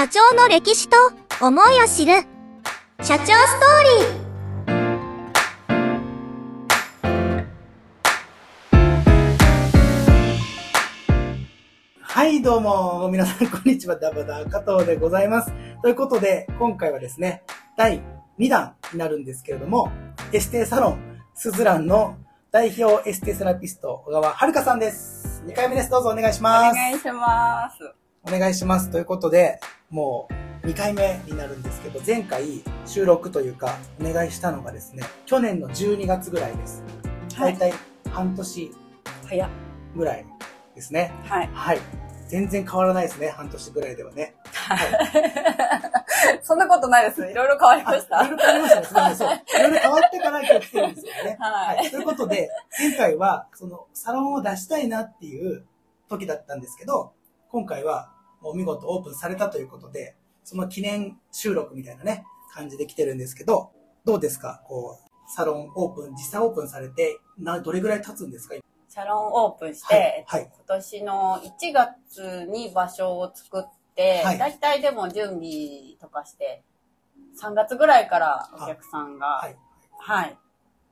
社長の歴史と思いを知る社長ストーリーはい、どうも、皆さん、こんにちは、ダバダ加藤でございます。ということで、今回はですね、第2弾になるんですけれども、エステサロン、スズランの代表エステセラピスト、小川遥さんです。2回目です。どうぞお願いしおます。願いします。お願いします。ということで、もう2回目になるんですけど、前回収録というか、お願いしたのがですね、去年の12月ぐらいです。はい大体半年早っ。ぐらいですね。はい。はい。全然変わらないですね、半年ぐらいではね。そんなことないです。いろいろ変わりましあいろいろた。変わりましたね。すみません。そう。いろいろ変わってから今日来てるんですよね。はいということで、前回は、その、サロンを出したいなっていう時だったんですけど、今回は、もう見事オープンされたということで、その記念収録みたいなね、感じで来てるんですけど、どうですか？こう、サロンオープン、実際オープンされて、な、どれぐらい経つんですか？サロンオープンして、はい。はい。今年の1月に場所を作って、はいだいたいでも準備とかして、3月ぐらいからお客さんが、ははい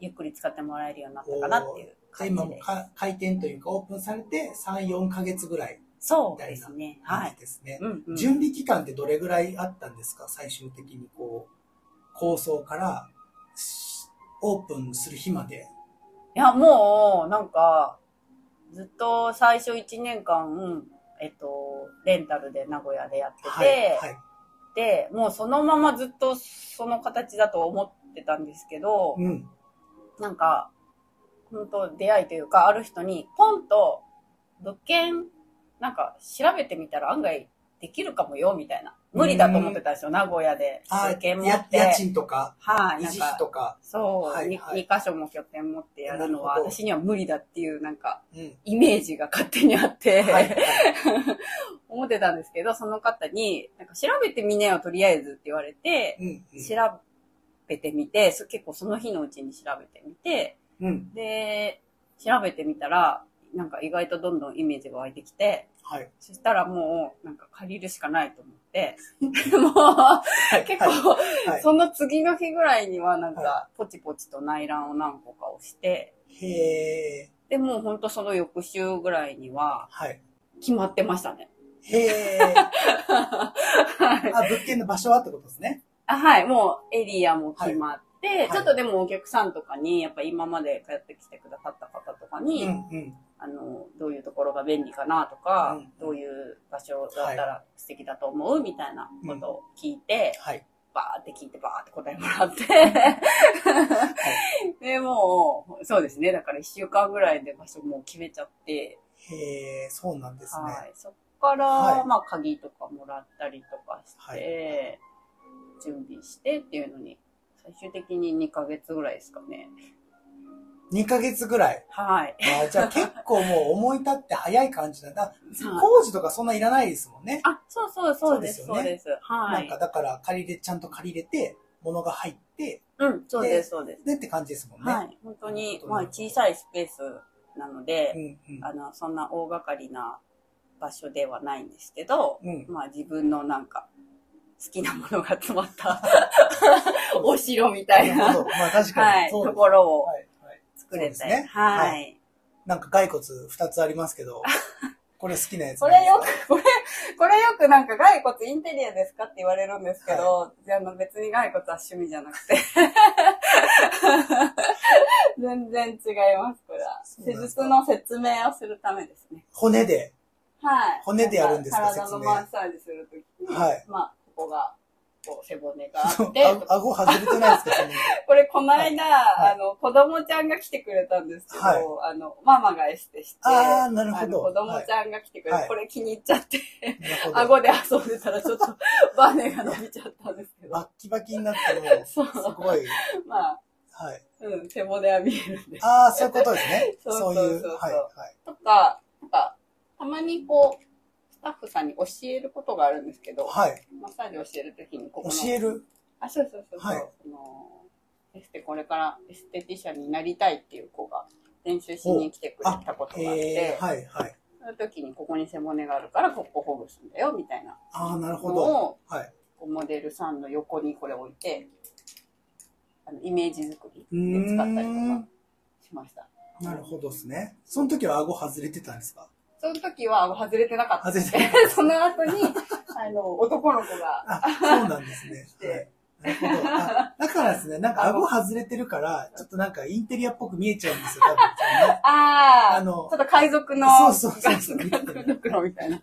い、ゆっくり使ってもらえるようになったかなっていう感じです。今開店というかオープンされて3、4ヶ月ぐらいそうですね。はい。ですね。準備期間ってどれぐらいあったんですか？最終的にこう、構想からしオープンする日まで。や、もう、なんか、ずっと最初1年間、えっと、レンタルで名古屋でやってて、はい。はい。で、もうそのままずっとその形だと思ってたんですけど、うん。なんか、本当出会いというか、ある人に、ポンと物件、なんか調べてみたら案外できるかもよ、みたいな。無理だと思ってたんですよ、名古屋で。あ物件持やって。家賃とか、はい、維持費とか。そう、はいにはい2箇所も拠点持ってやるのは、私には無理だっていう、なんか、うん。イメージが勝手にあって、はい。思ってたんですけど、その方に、なんか調べてみなよ、とりあえずって言われて、うん。うん調べてみて、そ結構その日のうちに調べてみて、うん。で、調べてみたら、なんか意外とどんどんイメージが湧いてきて、はい。そしたらもう、なんか借りるしかないと思って、もう、はい結構、はい。その次の日ぐらいにはなんはか、ポチポチと内覧を何個か押して、へえ。で、もうほんとその翌週ぐらいには、はい。決まってましたね。へえ。はいあ、物件の場所はってことですね。あはい、もうエリアも決まって、いちょっとでもお客さんとかに、やっぱ今まで通ってきてくださった方とかうに、ん。うん。あの、どういうところが便利かなとか、うんどういう場所だったら素敵だと思うみたいなことを聞いて、はい。バーって聞いてバーって答えもらって、で、もう、そうですね、だから1週間ぐらいで場所もう決めちゃって、へえ、そうなんですね。はい、そっから、はい。まあ鍵とかもらったりとかして、はい。準備してっていうのに、最終的に2ヶ月ぐらいですかね。2ヶ月ぐらい。はい。あーじゃあ結構もう思い立って早い感じだ。はい工事とかそんないらないですもんね。あ、そうそうそうです、そううですす。はいなんか。だから借りれ、ちゃんと借りれて、物が入って、うん、そうです、そうです。でって感じですもんね。はい。本当に、まあ小さいスペースなので、うんうん。あの、そんな大掛かりな場所ではないんですけど、うん。まあ自分のなんか、好きなものが詰まった お城みたいな。まあ確かはい、に。そうですところをはい。はい。作れて、ねは。はいなんか骸骨2つありますけど、これ好きなやつこ。れよく、これ、これよくなんか骸骨インテリアですかって言われるんですけど、あの別に骸骨は趣味じゃなくて。全然違います、これは。施術の説明をするためですね。骨で。はい。骨でやるんですか？なん体のマッサージするときに、はいまあ、ここが、こう、背骨があって、あ顎外れてないですか？これ、この間、はいあの、子供ちゃんが来てくれたんですけど、はいあの、ママがエステして、あーなるほど子供ちゃんが来てくれて、はいこれ気に入っちゃって。顎で遊んでたらちょっとバネが伸びちゃったんですけど、バッキバキになってもう、すごい。まあ、はい。うん、背骨は見えるんで。ああ、そういうことですね。そうそういう。そうそう。はい。とか、なんか、たまにこう、スタッフさんに教えることがあるんですけど、はい。マッサージ教えるときに、ここの、教える？あ、そうそうそうそう、はいその、エステこれからエステティシャンになりたいっていう子が練習しに来てくれたことがあって、えー、はい、はい。その時にここに背骨があるからここほぐすんだよみたいなああ、なるほのど。をはい。モデルさんの横にこれ置いてあのイメージ作りで使ったりとんか。しました。なるほどですね。その時は顎外れてたんですか？その時は顎外れてなかった外れてその後にあの男の子があ、そうなんですね。ではい。なるほど。あだからですね、なんか顎外れてるから、ちょっとなんかインテリアっぽく見えちゃうんですよ、多分ね。ああ、あのちょっと海賊の、そうそうそうそうガスガス袋みたいな。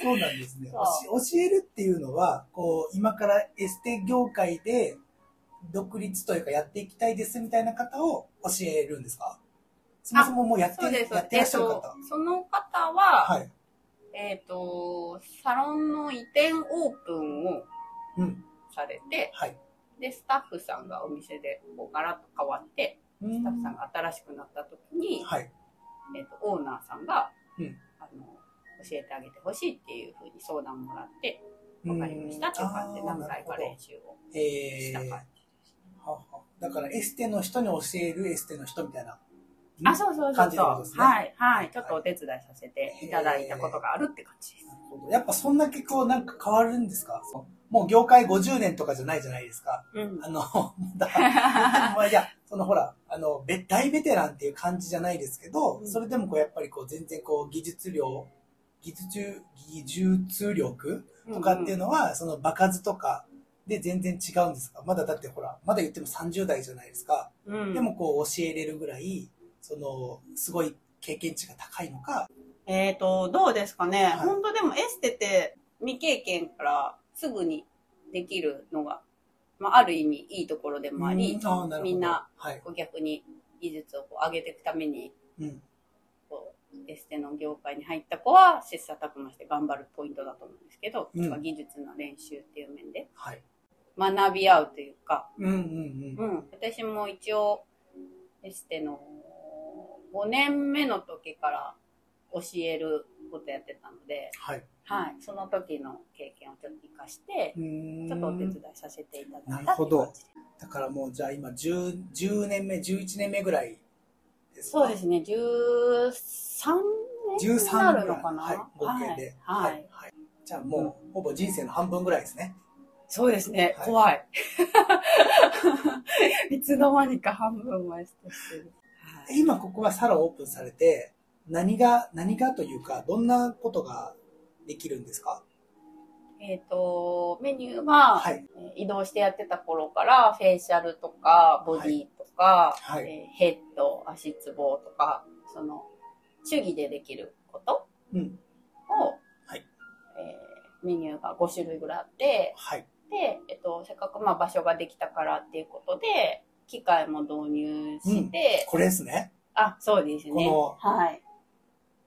そうなんですね。教えるっていうのは、こう、今からエステ業界で独立というかやっていきたいですみたいな方を教えるんですか？そもそももうやって、そうです。やってらっしゃる方。とその方は、はい。えっ、と、サロンの移転オープンをうん。されて、はい。で、スタッフさんがお店でこうガラッと変わって、スタッフさんが新しくなった時に、はい。えっ、と、オーナーさんが、うんあの、教えてあげてほしいっていうふうに相談もらって、わかりましたっていう感じでうん何回か練習をえー、した感じ。ははだからエステの人に教えるエステの人みたいな。あ、そうそうそうそう。ねはい、はい。ちょっとお手伝いさせていただいたことがあるって感じです。やっぱそんだけこうなんか変わるんですか？もう業界50年とかじゃないじゃないですか。うん。あの、だいや、そのほら、あの、べ大ベテランっていう感じじゃないですけど、うんそれでもこうやっぱりこう全然こう技術量、技術、技術力とかっていうのは、その場数とかで全然違うんですか？まだだってほら、まだ言っても30代じゃないですか。うんでもこう教えれるぐらい、その、すごい経験値が高いのか、えっ、と、どうですかね、はい。本当でもエステって未経験からすぐにできるのが、まあ、ある意味いいところでもありうん、みんな、逆に技術をこう上げていくために、うん。こうエステの業界に入った子は切磋琢磨して頑張るポイントだと思うんですけど、うん。まあ技術の練習っていう面ではい。学び合うというか、うんうんうん。うん、私も一応エステの5年目の時から教えることやってたので、はい。はい、その時の経験をちょっと活かしてちょっとお手伝いさせていただいたなるほど。だからもうじゃあ今 10, 10年目、11年目ぐらいですか？そうですね、13年に13なるのかな、はい、合計で。はい。はい。はい。じゃあもう、ほぼ人生の半分ぐらいですね。そうですね、はい。怖い。いつの間にか半分前してる。はい今ここはサロンオープンされて、何が、何がというか、どんなことができるんですか？えっ、と、メニューは、はい。えー移動してやってた頃から、フェイシャルとか、ボディとか、はいえーヘッド、足つぼとか、その、主義でできることうん。を、はいえーメニューが5種類ぐらいあって、はい。で、えっと、せっかくまあ場所ができたからっていうことで、機械も導入して、これですね。あ、そうですね。こはい。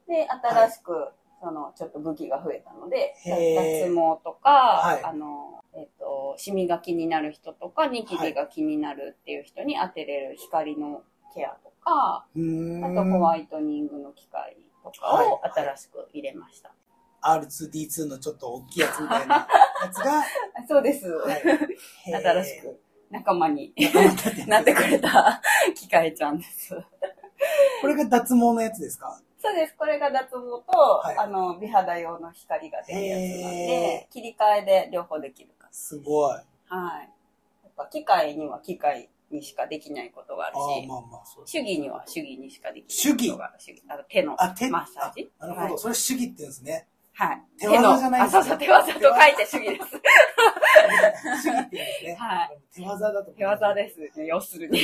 で、新しく、その、ちょっと武器が増えたので、脱毛とか、はいあの、えっ、と、シミが気になる人とか、ニキビが気になるっていう人に当てれる光のケアとか、うーん。あとホワイトニングの機械とかをはい新しく入れました。R2D2 のちょっと大きいやつみたいなやつが、あそうです。はい。新しく仲間になってくれた機械ちゃんです。これが脱毛のやつですか？そうです。これが脱毛と、いあの、美肌用の光が出るやつなんへで、切り替えで両方できるから。すごい。あはい。やっぱ機械には機械にしかできないことがあるあ、し、まあまあ。主義には主義にしかできないことがある。主義あの手のマッサージ？あなるほど。それ主義って言うんですね。はい。はい。手技じゃないあ、そうそう、手技と書いて主義です。主義って言うんですね。はい。手技だと。手技ですね、要するに。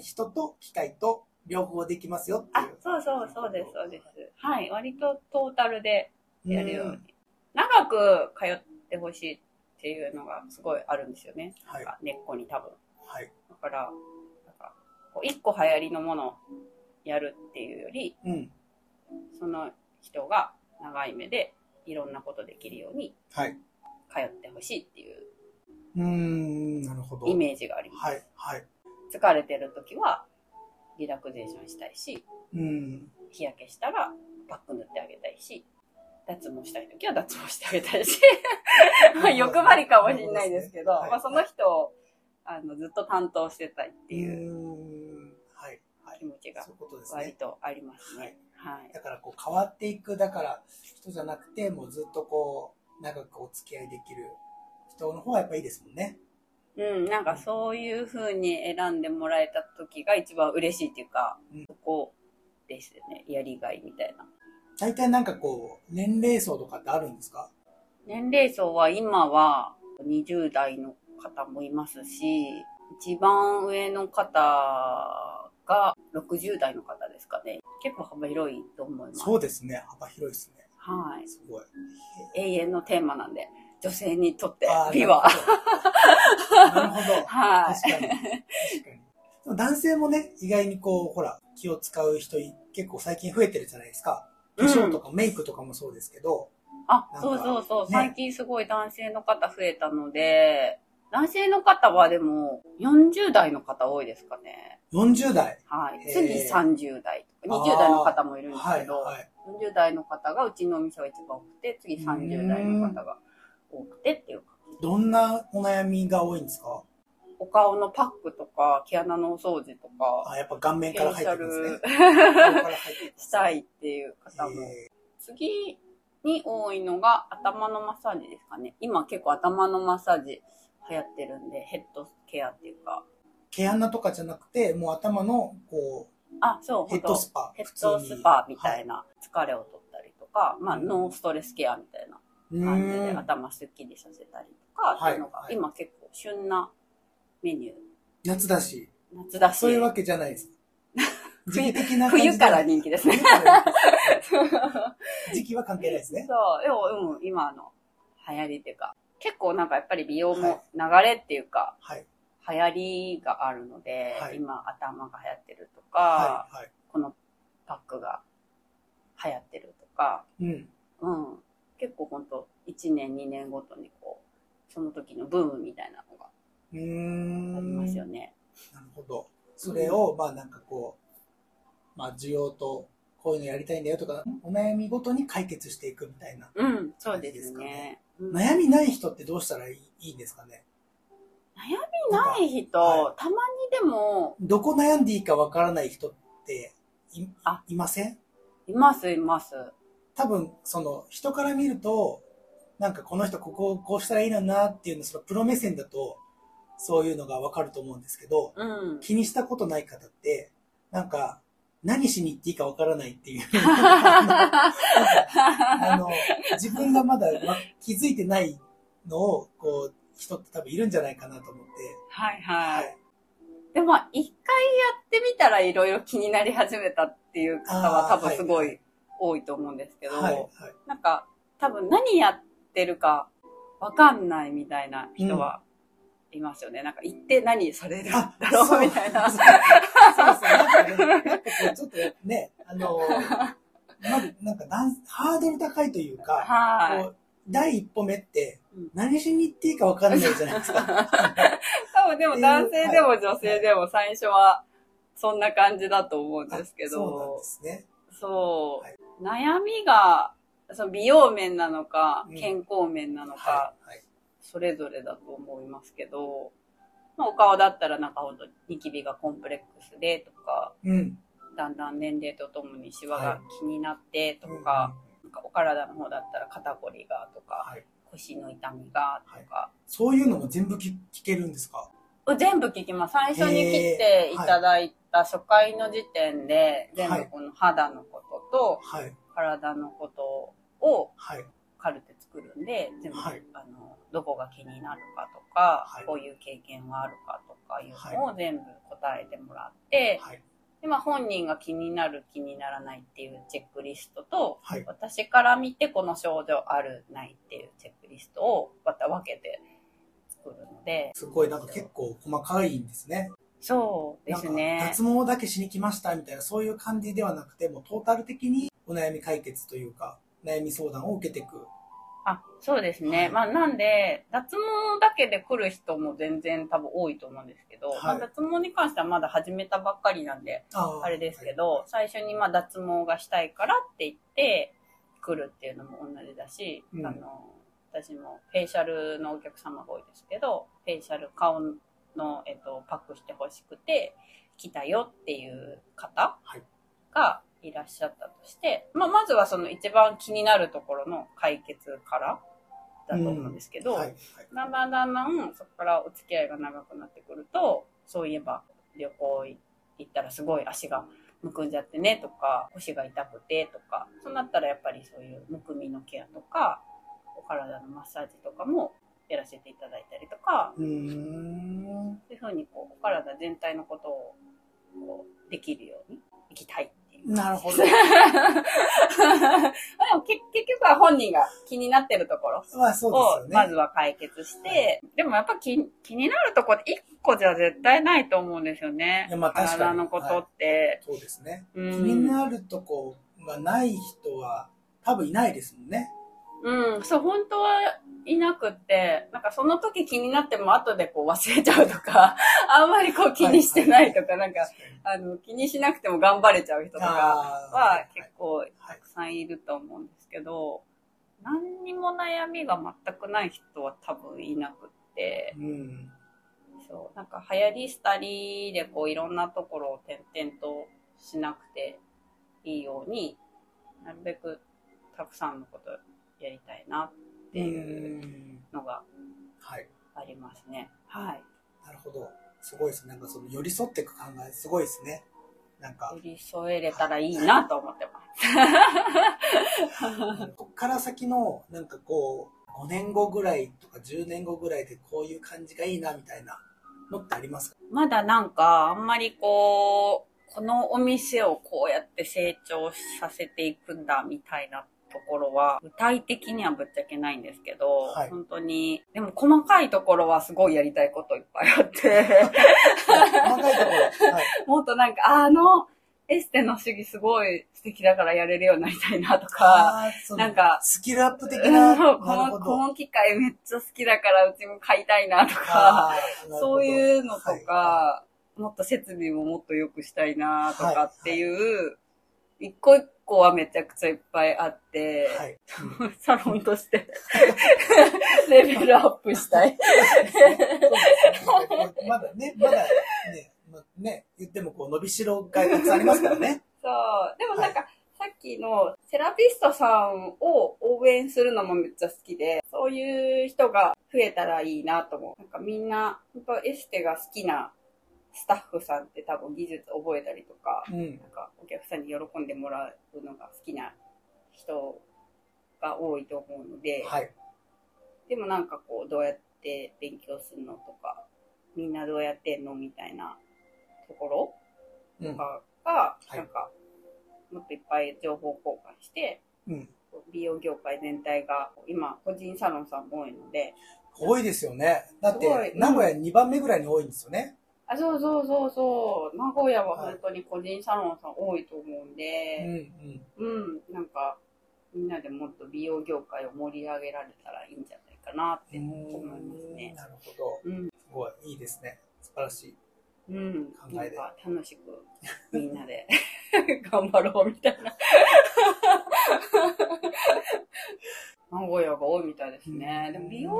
人と機械と両方できますよってあいう。、そうそう、そうです、そうです。はい。割とトータルでやるよううんに。長く通ってほしいっていうのがすごいあるんですよね。はい根っこに多分。はい。だから、なんかこう一個流行りのものをやるっていうより、うん。その人が長い目でいろんなことできるようにはい。通ってほしいっていううーん、なるほど。イメージがあります。はい。はい。疲れてる時はリラクゼーションしたいし、うん。日焼けしたらパック塗ってあげたいし、脱毛したい時は脱毛してあげたいし、まあ欲張りかもしれないですけど、はいまあその人をあのずっと担当してたいってういう。はい。はい。気持ちが割ね。とありますね。はい。だからこう変わっていく、だから人じゃなくて、もうずっとこう、長くお付き合いできる人の方がやっぱいいですもんね。うん、なんかそういう風に選んでもらえた時が一番嬉しいっていうか、うんそこですよね。やりがいみたいな。大体なんかこう、年齢層とかってあるんですか？年齢層は今は20代の方もいますし、一番上の方が60代の方ですかね。結構幅広いと思います。そうですね。幅広いですね。はい。すごい。永遠のテーマなんで、女性にとって美は。なるほど。はい。確かに。確かに。男性もね、意外にこう、ほら、気を使う人い結構最近増えてるじゃないですか。化粧とかメイクとかもそうですけど、あなん、かそうそうそう。ね最近すごい男性の方増えたので、男性の方はでも40代の方多いですかね。40代？はい。次30代とか、20代の方もいるんですはい、けど、はい。40代の方がうちのお店は一番多くて、次30代の方が多くてっていうか。どんなお悩みが多いんですか？お顔のパックとか、毛穴のお掃除とか、あ、やっぱ顔面から入ってくるんですね。ル顔から入ってくるしたいっていう方も。え次に多いのが頭のマッサージですかね。今結構頭のマッサージ流行ってるんで、ヘッドケアっていうか。ー毛穴とかじゃなくて、もう頭の、こあ、そう、う、ヘッドスパ。ヘッドスパみたいな。な疲れを取ったりとか、まあ、うんノーストレスケアみたいなう感じで。頭すっきりさせたりとか、っていうのがはい今結構旬なメニュー。夏だし。夏だし。そういうわけじゃないです。時期的な感じで冬から人気ですね。時期は関係ないですね。そう、でも、うん、今の流行りっていうか、結構なんかやっぱり美容も流れっていうか、はい。流行りがあるので、はい今頭が流行ってるとか、はい。はい。このパックが流行ってるとか、うん。うん。結構ほんと1年2年ごとにこう、その時のブームみたいなのが。ありますよね。なるほど。それを、まあなんかこう、まあ需要と、こういうのやりたいんだよとか、お悩みごとに解決していくみたいな。うん、そうですね。うん悩みない人ってどうしたらいいいいんですかね？ない人、はたまにでも、どこ悩んでいいかわからない人っていあいません？います、います。多分、その、人から見ると、なんかこの人ここをこうしたらいいのになっていうの、そのプロ目線だと、そういうのがわかると思うんですけど、うん。気にしたことない方って、なんか、何しに行っていいかわからないっていう。あの、自分がまだわ気づいてないのを、こう、人って多分いるんじゃないかなと思って。はいははい。い。でも、一回やってみたらいろいろ気になり始めたっていう方は多分すごい多いと思うんですけど、はい。はい。なんか、多分何やってるかわかんないみたいな人はいますよね。なんか行って何されるんだろうみたいな。そうそうそう。なんかね、ちょっとね、あの、まず、なんかなん、ハードル高いというか、はい。第一歩目ってうん、何しに行っていいか分からないじゃないですか。多分でも男性でも女性でも最初はそんな感じだと思うんですけそうなんどで、すね。そう、はい悩みが、その美容面なのかうん、健康面なのか、はい。はい。それぞれだと思いますけど、まあ、お顔だったらなんかほんとニキビがコンプレックスでとか、うん。だんだん年齢とともにシワがはい気になってとうんか、なんかお体の方だったら肩こりがとか、はい。腰の痛みがとか、そういうのも全部聞聞けるんですか？全部聞きます。最初に切っていただいた初回の時点で、全部この肌のこととはい。体のことをはい。カルテ作るんで、全部、はいあの、どこが気になるかとか、はいこういう経験があるかとかいうのを全部答えてもらって、はい。で、まあ本人が気になる気にならないっていうチェックリストと、はい。私から見てこの症状あるないっていうチェックリストをまた分けて作るので、すごいなんか結構細かいんですね。そうですねか。脱毛だけしに来ましたみたいな、そういう感じではなくて、もうトータル的にお悩み解決というか、悩み相談を受けていく。あ、そうですね。はい。まあなんで、脱毛だけで来る人も全然多分多いと思うんですけど、はい。まあ、脱毛に関してはまだ始めたばっかりなんで、あれですけど、最初にまあ脱毛がしたいからって言って来るっていうのも同じだし、うん。あの、私もフェイシャルのお客様が多いですけど、フェイシャル顔の、えっと、パックしてほしくて来たよっていう方はい。がいらっしゃったとして、まあ、まずはその一番気になるところの解決からだと思うんですけど、はい。はい。だんだんだんだんそこからお付き合いが長くなってくると、そういえば旅行行ったらすごい足がむくんじゃってねとか、腰が痛くてとか、そうなったらやっぱりそういうむくみのケアとか、お体のマッサージとかもやらせていただいたりとか。そういうふうにこう、お体全体のことをこうできるように行きたい。なるほど。でも結結局は本人が気になってるところを。まずは解決して、でもやっぱ気気になるところ一個じゃ絶対ないと思うんですよね。いやまあ体のことって。そうですね。うん気になるとこがない人は多分いないですもんね。うん、そう、本当はいなくって、なんかその時気になっても後でこう忘れちゃうとか、あんまりこう気にしてないとか、なんか、あの、気にしなくても頑張れちゃう人とかは結構はい。たくさんいると思うんですけど、何にも悩みが全くない人は多分いなくって、うん。そう、なんか流行り廃りでこういろんなところを転々としなくていいように、なるべくたくさんのことやりたいなっていうのがはい。ありますね。はい。なるほど。すごいですね。なんかその寄り添っていく考え、すごいですね。なんか寄、り添えれたらいいなと思ってます。こっから先の、なんかこう、5年後ぐらいとか10年後ぐらいでこういう感じがいいなみたいなのってありますか？まだなんか、あんまりこう、このお店をこうやって成長させていくんだみたいなところは、具体的にはぶっちゃけないんですけど、はい本当に、でも細かいところはすごいやりたいこといっぱいあって、細かいところ。はい。もっとなんか、あの、エステの主義すごい素敵だからやれるようになりたいなとか、なんかスキルアップ的うんな。この、こ。の機械めっちゃ好きだからうちも買いたいなとか、そういうのとか、はもっと設備ももっと良くしたいなとはいかっていう、一個一個はめちゃくちゃいっぱいあって、いはい。う んサロンとして レベルアップしたい。まだね、まだね、まね、言ってもこう伸びしろがたくさんありますからね。そう。でもなんか、さっきのセラピストさんを応援するのもめっちゃ好きで、そういう人が増えたらいいなと思う。なんかみんな、本当エステが好きなスタッフさんって多分技術覚えたりとか、うん。なんかお客さんに喜んでもらうのが好きな人が多いと思うので、はい。でもなんかこう、どうやって勉強するのとか、みんなどうやってんのみたいなところうん。とかが、はいなんか、もっといっぱい情報交換して、うん。美容業界全体が、今、個人サロンさんも多いので、多いですよね。だって、名古屋2番目ぐらいに多いんですよね。あ、そうそうそうそう、名古屋は本当に個人サロンさん多いと思うんうんで、うん。うん、なんか、みんなでもっと美容業界を盛り上げられたらいいんじゃないかなって思いますね。なるほど。うん、すごい、いいですね。素晴らしい。うん、考えでなんか楽しくみんなで 頑張ろうみたいな。名古屋が多いみたいですね。うんでも美容に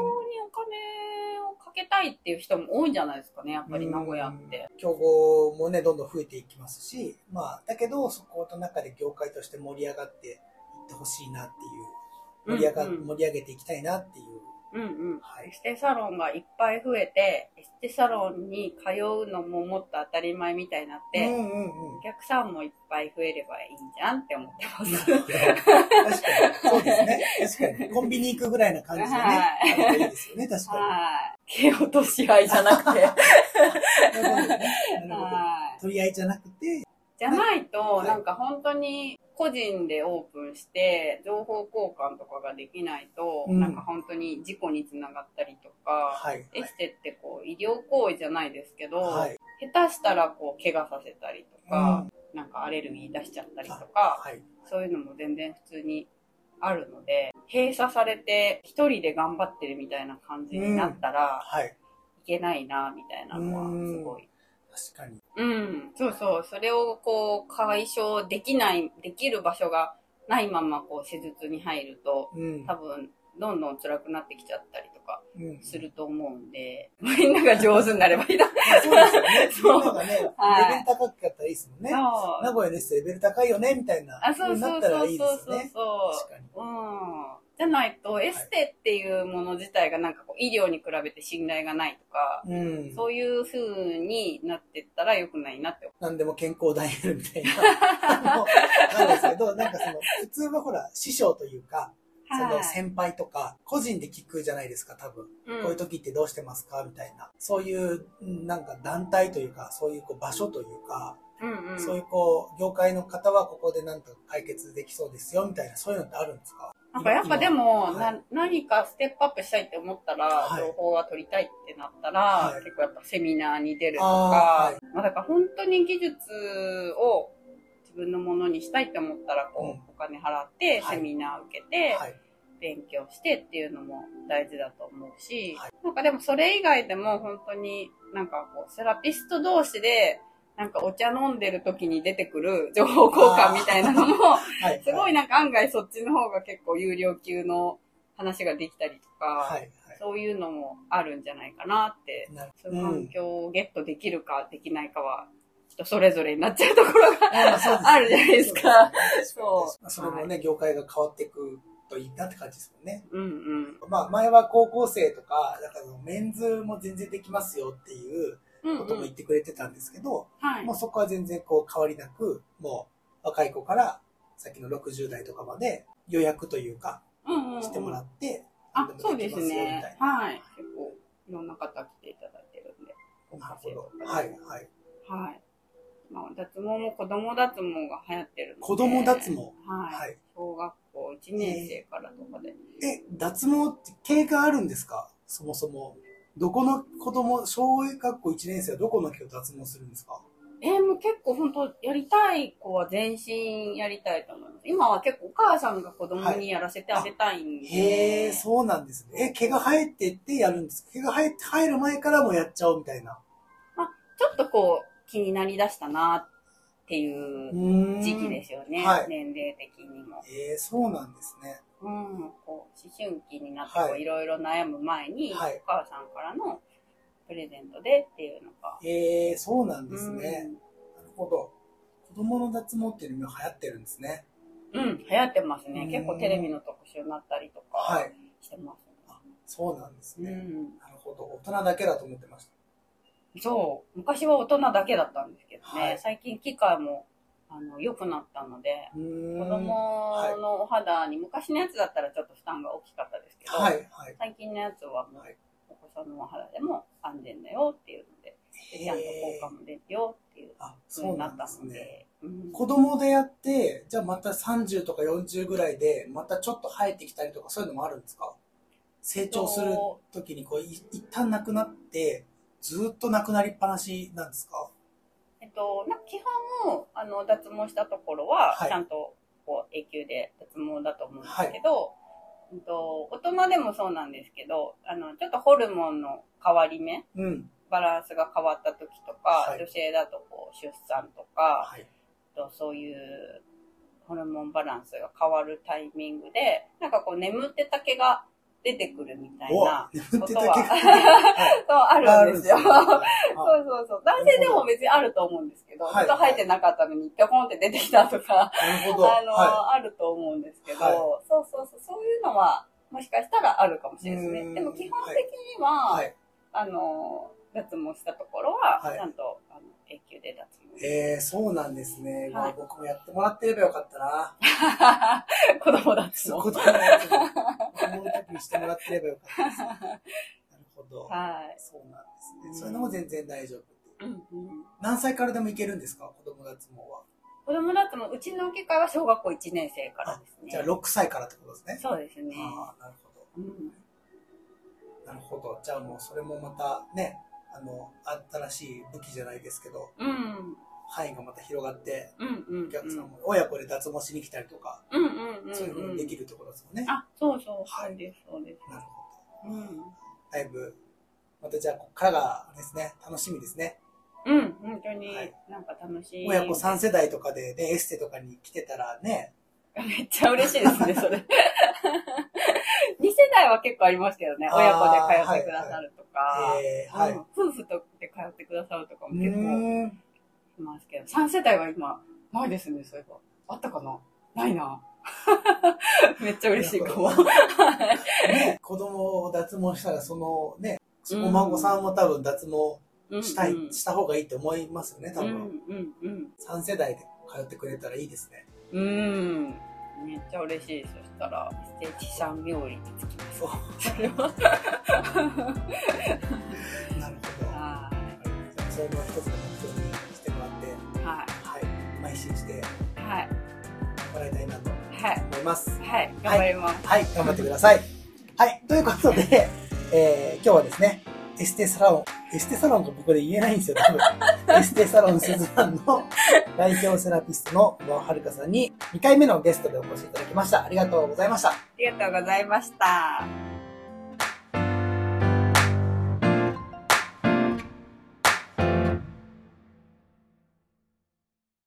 お金をかけたいっていう人も多いんじゃないですかね、やっぱり名古屋って。競合もね、どんどん増えていきますし、まあ、だけど、そこの中で業界として盛り上がっていってほしいなっていう、盛り上が、うんうん盛り上げていきたいなっていう。うんうん。はいエステサロンがいっぱい増えて、エステサロンに通うのももっと当たり前みたいになって、うんうんうんお。客さんもいっぱい増えればいいんじゃんって思ってます。確かに。そうですね。確かに。コンビニ行くぐらいな感じでね。はいいいですよね、確かはい。蹴落とし合いじゃ なくて。に。なるほどね。取り合いじゃなくて、じゃないと、はいなんか本当に個人でオープンして、情報交換とかができないと、うんなんか本当に事故につながったりとか、はい。エステってこう医療行為じゃないですけど、はい。下手したらこう怪我させたりとか、なんかアレルギー出しちゃったりとか、はい。そういうのも全然普通にあるので、閉鎖されて一人で頑張ってるみたいな感じになったら、はい。いけないな、みたいなのはすごい確かに。うん、そうそう。それをこう解消できない、できる場所がないままこう施術に入ると、うん。多分どんどん辛くなってきちゃったりとかうん。すると思うんで、みんなが上手になればいいな。まあそうですよね。そうがね、はいレベル高かったらいいですもんね。そう名古屋のエステレベル高いよね、みたいな。あ、そうそうそうなったらいいでそうそう。そう。確かに。うん。じゃないと、エステっていうもの自体がなんかこう医療に比べて信頼がないとか、うん。そういう風になってったら良くないなって思なんでも健康ダイヤルみたいな。なんですけど、なんかその、普通はほら、師匠というか、う。そのはい先輩とか、個人で聞くじゃないですか、多分。うんこういう時ってどうしてますかみたいな。そういう、うんなんか団体というか、そういうこう場所というか、うんうん。そういうこう、業界の方はここでなんとか解決できそうですよ、みたいな、そういうのってあるんですか？なんかやっぱでも、今な何かステップアップしたいって思ったら、はい。情報が取りたいってなったら、はい。結構やっぱセミナーに出るとか、はい。まあだから本当に技術を自分のものにしたいって思ったら、こう、うん。お金払って、はい。セミナー受けて、はい。勉強してっていうのも大事だと思うし、はい。なんかでもそれ以外でも本当になんかこう、セラピスト同士で、なんかお茶飲んでる時に出てくる 情報交換みたいなのも、はい。すごいなんか案外そっちの方が結構有料級の話ができたりとか、はい。はい。そういうのもあるんじゃないかなって、そういう環境をゲットできるかできないかは、人それぞれになっちゃうところがうですねあるじゃないですか。そうそれもね、業界が変わっていくといいなって感じですもんね。うんうん。まあ、前は高校生とか、だからメンズも全然できますよっていううんことも言ってくれてたんですけど、はいもう。そこは全然こう変わりなく、もう若い子からさっきの60代とかまで予約というかうんうんうんしてもらって、あ何、そうですねはい。結構、いろんな方来ていただいてるんで。なるほど。はい、はい。はい。まあ、脱毛も子供脱毛が流行ってるので。子供脱毛？はい。はい。小学校1年生からとかで。え、脱毛って経過あるんですか？そもそも。どこの子供、小学校1年生はどこの毛を脱毛するんですかえーもう結構本当やりたい子は全身やりたいと思います。今は結構お母さんが子供にやらせてあげたいんで。へえ、そうなんですね。え、毛が生えてってやるんですか毛が生えて、生える前からもやっちゃおうみたいな。まあちょっとこう気になりだしたなっていう時期ですよね。はい年齢的にも。えー、そうなんですね。うん、こう思春期になってはいろいろ悩む前に、はいお母さんからのプレゼントでっていうのが。えー、そうなんですね。うんなるほど。子供の脱毛っていうのも流行ってるんですね。うん、流行ってますねうん。結構テレビの特集になったりとかはい。してます。そうなんですね。うん、なるほど。大人だけだと思ってました。そう。昔は大人だけだったんですけどね、はい最近機械もあの良くなったので、子供のお肌に、昔のやつだったらちょっと負担が大きかったですけど、はい、はい。最近のやつはもうはい。お子さんのお肌でも安全だよっていうので、でちゃんと効果も出るよっていうあ、風そうなになんった。ので、うん子供でやって、じゃあまた30とか40ぐらいで、またちょっと生えてきたりとか、そういうのもあるんですか？成長する時にこう、い一旦なくなって、ずっとなくなりっぱなしなんですか？えっと、なんか基本、あの、脱毛したところは、はいちゃんと、こう、永久で脱毛だと思うんですけど、うんと、大人でもそうなんですけど、あの、ちょっとホルモンの変わり目、うん。バランスが変わった時とか、はい女性だとこう、出産とか、はい。とそういうホルモンバランスが変わるタイミングで、なんかこう、眠ってた毛が出てくるみたいおな、ことははい そうあるんですよ。あ そうはいそうそう。男性でも別にあると思うんですけど、はいずっと生えてなかったのに、ぴょこんって出てきたとか。あの、はあると思うんですけど、はいそうそうそう、そういうのは、もしかしたらあるかもしれないですね。うんでも基本的には、はい。あの、脱毛したところは、はいちゃんと、あの永久で脱毛。えー、そうなんですね。まあはい僕もやってもらってればよかったな。子供脱毛。子供のやつも子供の時にしてもらってればよかったです。なるほど。はい。そうなんですね。うんそういうのも全然大丈夫。うんうん何歳からでもいけるんですか？子供脱毛は。子供脱毛、うちの機械は小学校1年生からですね。じゃあ6歳からってことですね。そうですね。ああ、なるほど。うんなるほど。じゃあもうそれもまたね、あの、新しい武器じゃないですけど、うん。範囲がまた広がって、うんうんうん。お客さんも親子で脱毛しに来たりとか、うんうんうんうん。そういうふうにできるってことですもんね。あ、そうそう、はいそうです、そうです。なるほど。うん。だいぶ、またじゃあここからがですね、楽しみですね。うん、本当にはいなんか楽しい。親子3世代とかでね、エステとかに来てたらね、めっちゃ嬉しいですね、それ。2世代は結構ありますけどね。親子で通ってくださるとか、夫婦とで通ってくださるとかもう結構いますけど、3世代は今、ないですね、そういえば。あったかな？ないな。めっちゃ嬉しいかも。ね、子供を脱毛したら、そのね、うんお孫さんも多分脱毛うんしたい、うんした方がいいって思いますよね、多う分。んうんうん。3世代で通ってくれたらいいですね。うん。めっちゃ嬉しい。そしたら、ステージさん冥利につきます。は。なるほど。はじゃあそれも一つの目標にしてもらって、い。ははい。邁進してい。はい。もらいたいなとはい。思います。はい。頑張ります。はい、頑張ってください。はい、ということで、えー、今日はですね、エステサロン、エステサロンが僕で言えないんですよ、多分。エステサロンスズランの代表セラピストの小川遥さんに2回目のゲストでお越しいただきました。ありがとうございました。ありがとうございました。